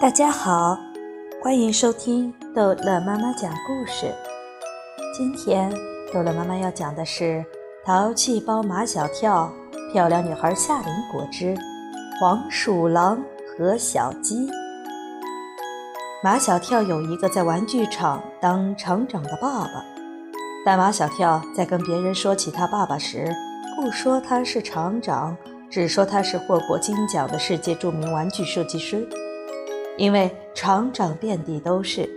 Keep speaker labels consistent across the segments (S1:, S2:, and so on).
S1: 大家好，欢迎收听逗乐妈妈讲故事。今天逗乐妈妈要讲的是《淘气包马小跳》《漂亮女孩夏林果之黄鼠狼和小鸡》。马小跳有一个在玩具厂当厂长的爸爸，但马小跳在跟别人说起他爸爸时，不说他是厂长，只说他是获过金奖的世界著名玩具设计师。因为厂长遍地都是，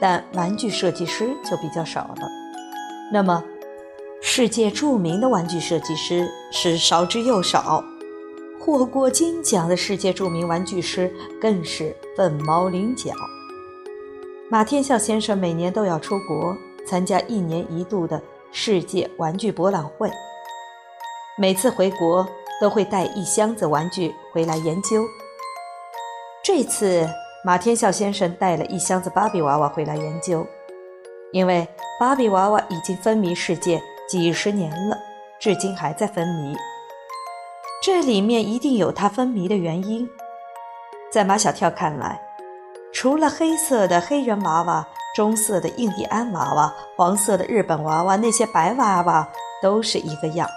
S1: 但玩具设计师就比较少了。那么，世界著名的玩具设计师是少之又少，获过金奖的世界著名玩具师更是凤毛麟角。马天笑先生每年都要出国参加一年一度的世界玩具博览会，每次回国都会带一箱子玩具回来研究。这次马天笑先生带了一箱子芭比娃娃回来研究，因为芭比娃娃已经风靡世界几十年了，至今还在风靡。这里面一定有它风靡的原因。在马小跳看来，除了黑色的黑人娃娃、棕色的印第安娃娃、黄色的日本娃娃，那些白娃娃都是一个样，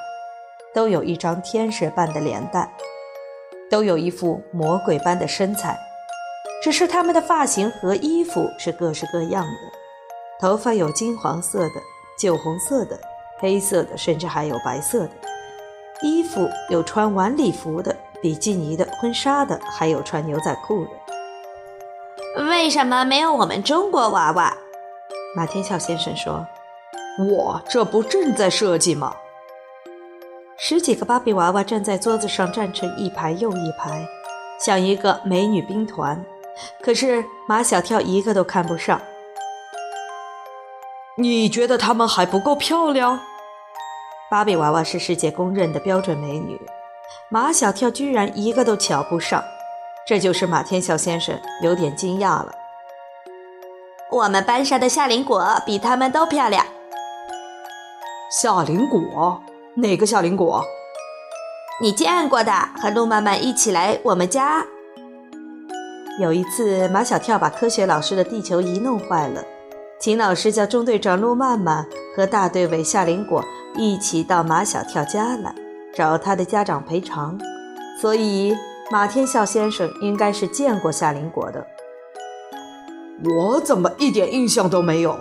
S1: 都有一张天使般的脸蛋。都有一副魔鬼般的身材，只是他们的发型和衣服是各式各样的。头发有金黄色的、酒红色的、黑色的，甚至还有白色的。衣服有穿晚礼服的、比基尼的、婚纱的，还有穿牛仔裤的。
S2: 为什么没有我们中国娃娃？
S1: 马天笑先生说：“
S3: 我这不正在设计吗？”
S1: 十几个芭比娃娃站在桌子上，站成一排又一排，像一个美女兵团。可是马小跳一个都看不上。
S3: 你觉得她们还不够漂亮？
S1: 芭比娃娃是世界公认的标准美女，马小跳居然一个都瞧不上，这就是马天笑先生有点惊讶了。
S2: 我们班上的夏林果比她们都漂亮。
S3: 夏林果。哪个夏林果？
S2: 你见过的，和路曼曼一起来我们家。
S1: 有一次，马小跳把科学老师的地球仪弄坏了，秦老师叫中队长路曼曼和大队委夏林果一起到马小跳家来找他的家长赔偿，所以马天笑先生应该是见过夏林果的。
S3: 我怎么一点印象都没有？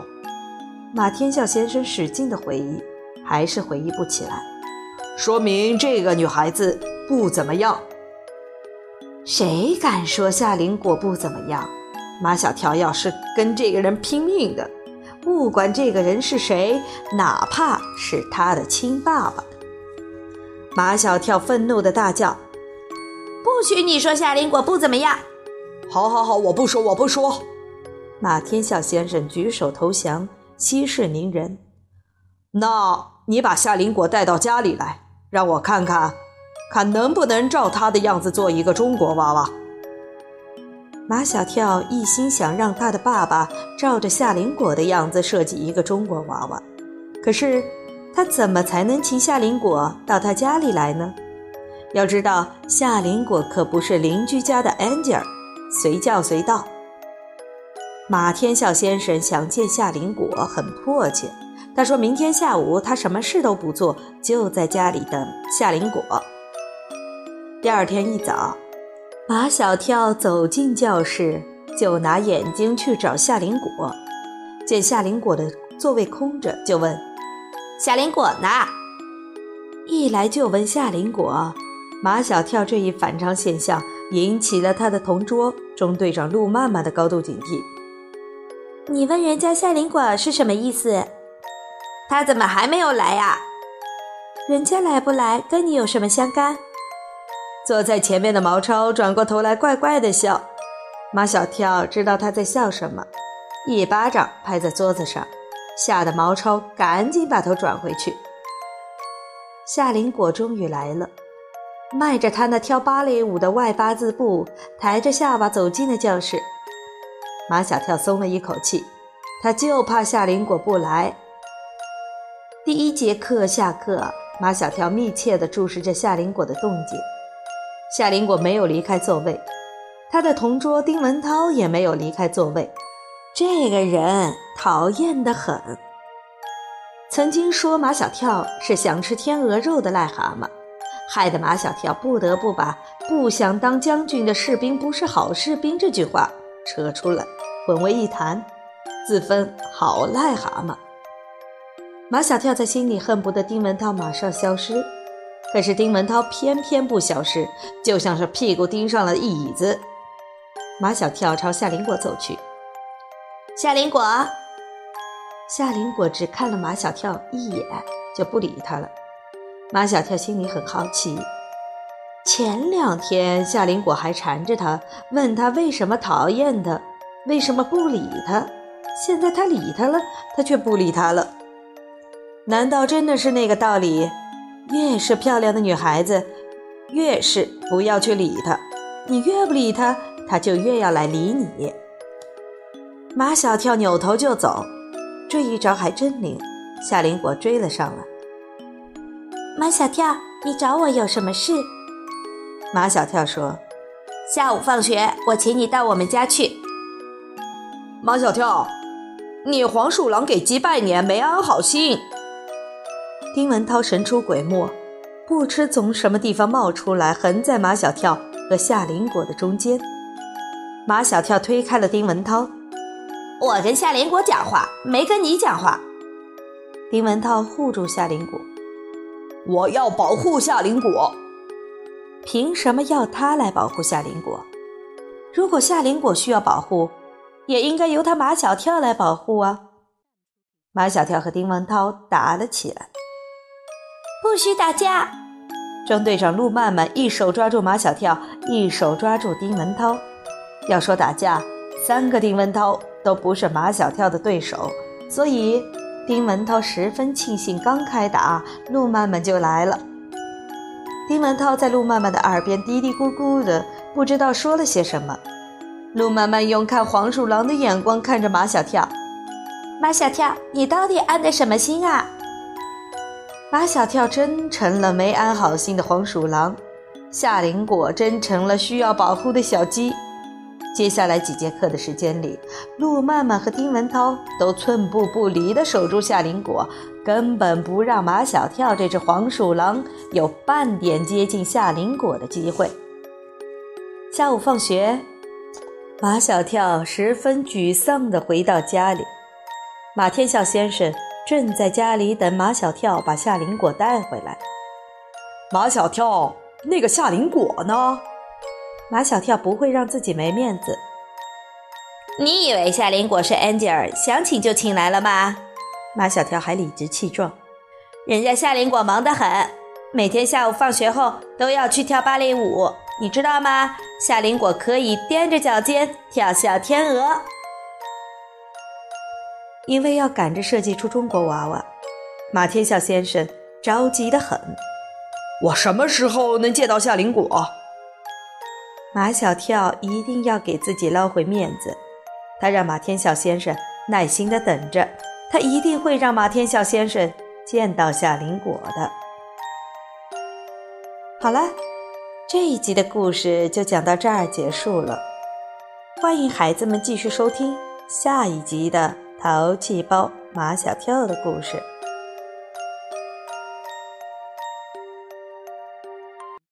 S1: 马天笑先生使劲的回忆。还是回忆不起来，
S3: 说明这个女孩子不怎么样。
S1: 谁敢说夏林果不怎么样？马小跳要是跟这个人拼命的，不管这个人是谁，哪怕是他的亲爸爸。马小跳愤怒的大叫：“
S2: 不许你说夏林果不怎么样！”
S3: 好好好，我不说，我不说。
S1: 马天笑先生举手投降，息事宁人。
S3: 那。你把夏林果带到家里来，让我看看，看能不能照他的样子做一个中国娃娃。
S1: 马小跳一心想让他的爸爸照着夏林果的样子设计一个中国娃娃，可是他怎么才能请夏林果到他家里来呢？要知道，夏林果可不是邻居家的 Angel，随叫随到。马天笑先生想见夏林果，很迫切。他说明天下午他什么事都不做，就在家里等夏林果。第二天一早，马小跳走进教室，就拿眼睛去找夏林果。见夏林果的座位空着，就问：“
S2: 夏林果呢？”
S1: 一来就问夏林果。马小跳这一反常现象引起了他的同桌中队长陆曼曼的高度警惕。
S2: 你问人家夏林果是什么意思？他怎么还没有来呀？
S1: 人家来不来跟你有什么相干？坐在前面的毛超转过头来，怪怪的笑。马小跳知道他在笑什么，一巴掌拍在桌子上，吓得毛超赶紧把头转回去。夏林果终于来了，迈着他那跳芭蕾舞的外八字步，抬着下巴走进了教室。马小跳松了一口气，他就怕夏林果不来。第一节课下课，马小跳密切地注视着夏林果的动静。夏林果没有离开座位，他的同桌丁文涛也没有离开座位。这个人讨厌得很。曾经说马小跳是想吃天鹅肉的癞蛤蟆，害得马小跳不得不把“不想当将军的士兵不是好士兵”这句话扯出来混为一谈，自封好癞蛤蟆。马小跳在心里恨不得丁文涛马上消失，可是丁文涛偏偏不消失，就像是屁股钉上了一椅子。马小跳朝夏林果走去。
S2: 夏林果，
S1: 夏林果只看了马小跳一眼，就不理他了。马小跳心里很好奇，前两天夏林果还缠着他，问他为什么讨厌他，为什么不理他。现在他理他了，他却不理他了。难道真的是那个道理？越是漂亮的女孩子，越是不要去理她。你越不理她，她就越要来理你。马小跳扭头就走，这一招还真灵。夏林果追了上来。
S2: 马小跳，你找我有什么事？
S1: 马小跳说：“
S2: 下午放学，我请你到我们家去。”
S3: 马小跳，你黄鼠狼给鸡拜年没安好心。
S1: 丁文涛神出鬼没，不知从什么地方冒出来，横在马小跳和夏林果的中间。马小跳推开了丁文涛。
S2: 我跟夏林果讲话，没跟你讲话。
S1: 丁文涛护住夏林果，
S3: 我要保护夏林果。
S1: 凭什么要他来保护夏林果？如果夏林果需要保护，也应该由他马小跳来保护啊！马小跳和丁文涛打了起来。
S2: 不许打架！
S1: 中队长陆曼曼一手抓住马小跳，一手抓住丁文涛。要说打架，三个丁文涛。都不是马小跳的对手，所以丁文涛十分庆幸，刚开打，陆曼曼就来了。丁文涛在陆曼曼的耳边嘀嘀咕咕的，不知道说了些什么。陆曼曼用看黄鼠狼的眼光看着马小跳：“
S2: 马小跳，你到底安的什么心啊？”
S1: 马小跳真成了没安好心的黄鼠狼，夏林果真成了需要保护的小鸡。接下来几节课的时间里，陆曼曼和丁文涛都寸步不离地守住夏林果，根本不让马小跳这只黄鼠狼有半点接近夏林果的机会。下午放学，马小跳十分沮丧地回到家里，马天笑先生正在家里等马小跳把夏林果带回来。
S3: 马小跳，那个夏林果呢？
S1: 马小跳不会让自己没面子。
S2: 你以为夏林果是安吉尔，想请就请来了吗？
S1: 马小跳还理直气壮。
S2: 人家夏林果忙得很，每天下午放学后都要去跳芭蕾舞，你知道吗？夏林果可以踮着脚尖跳小天鹅。
S1: 因为要赶着设计出中国娃娃，马天笑先生着急得很。
S3: 我什么时候能见到夏林果？
S1: 马小跳一定要给自己捞回面子，他让马天笑先生耐心的等着，他一定会让马天笑先生见到夏林果的。好了，这一集的故事就讲到这儿结束了，欢迎孩子们继续收听下一集的《淘气包马小跳》的故事。